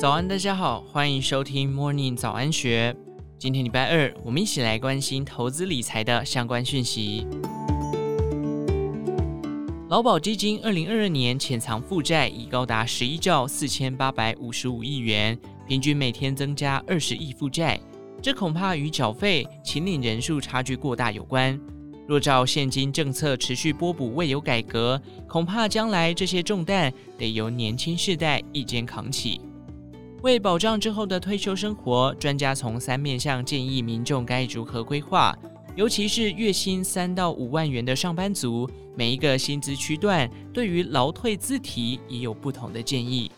早安，大家好，欢迎收听 Morning 早安学。今天礼拜二，我们一起来关心投资理财的相关讯息。劳保基金二零二二年潜藏负债已高达十一兆四千八百五十五亿元，平均每天增加二十亿负债，这恐怕与缴费、请领人数差距过大有关。若照现今政策持续波补未有改革，恐怕将来这些重担得由年轻世代一肩扛起。为保障之后的退休生活，专家从三面向建议民众该如何规划，尤其是月薪三到五万元的上班族，每一个薪资区段对于劳退自提也有不同的建议。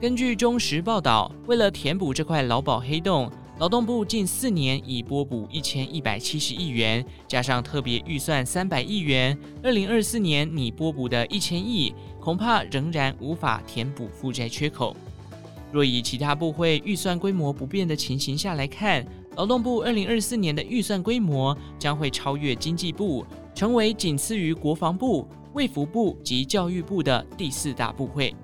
根据中时报道，为了填补这块劳保黑洞。劳动部近四年已拨补一千一百七十亿元，加上特别预算三百亿元，二零二四年拟拨补的一千亿，恐怕仍然无法填补负债缺口。若以其他部会预算规模不变的情形下来看，劳动部二零二四年的预算规模将会超越经济部，成为仅次于国防部、卫福部及教育部的第四大部会。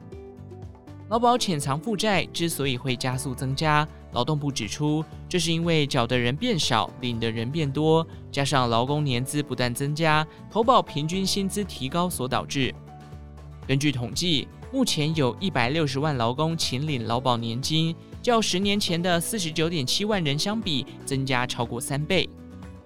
劳保潜藏负债之所以会加速增加。劳动部指出，这是因为缴的人变少，领的人变多，加上劳工年资不断增加，投保平均薪资提高所导致。根据统计，目前有一百六十万劳工请领劳保年金，较十年前的四十九点七万人相比，增加超过三倍。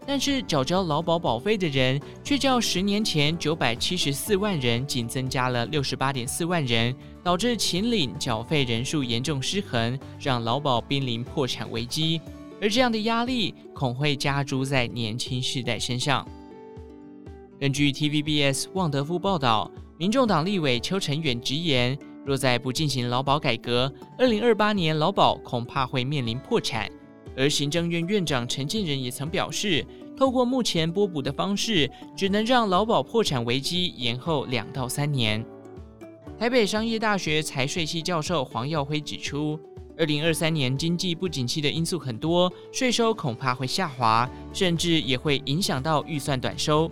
但是缴交劳保保费的人却较十年前九百七十四万人仅增加了六十八点四万人，导致请领缴费人数严重失衡，让劳保濒临破产危机。而这样的压力恐会加诸在年轻世代身上。根据 TVBS 旺德富报道，民众党立委邱成远直言，若再不进行劳保改革，二零二八年劳保恐怕会面临破产。而行政院院长陈建仁也曾表示，透过目前拨补的方式，只能让劳保破产危机延后两到三年。台北商业大学财税系教授黄耀辉指出，二零二三年经济不景气的因素很多，税收恐怕会下滑，甚至也会影响到预算短收。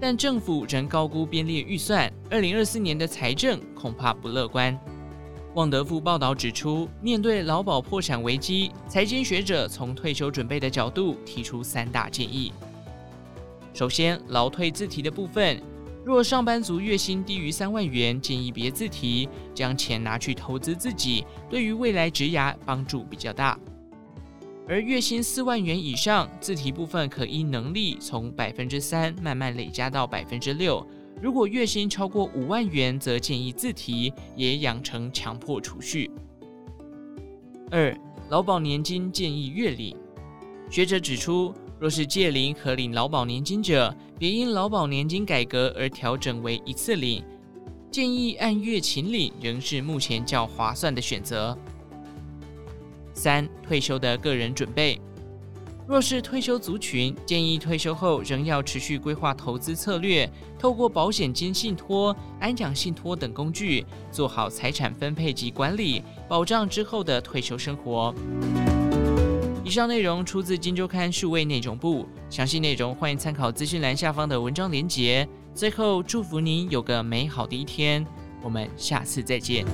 但政府仍高估编列预算，二零二四年的财政恐怕不乐观。旺德富报道指出，面对劳保破产危机，财经学者从退休准备的角度提出三大建议。首先，劳退自提的部分，若上班族月薪低于三万元，建议别自提，将钱拿去投资自己，对于未来职涯帮助比较大。而月薪四万元以上，自提部分可依能力从百分之三慢慢累加到百分之六。如果月薪超过五万元，则建议自提，也养成强迫储蓄。二、劳保年金建议月领。学者指出，若是借龄可领劳保年金者，别因劳保年金改革而调整为一次领，建议按月勤领仍是目前较划算的选择。三、退休的个人准备。若是退休族群，建议退休后仍要持续规划投资策略，透过保险金信托、安养信托等工具，做好财产分配及管理，保障之后的退休生活。以上内容出自《金周刊》数位内容部，详细内容欢迎参考资讯栏下方的文章链接。最后，祝福您有个美好的一天，我们下次再见。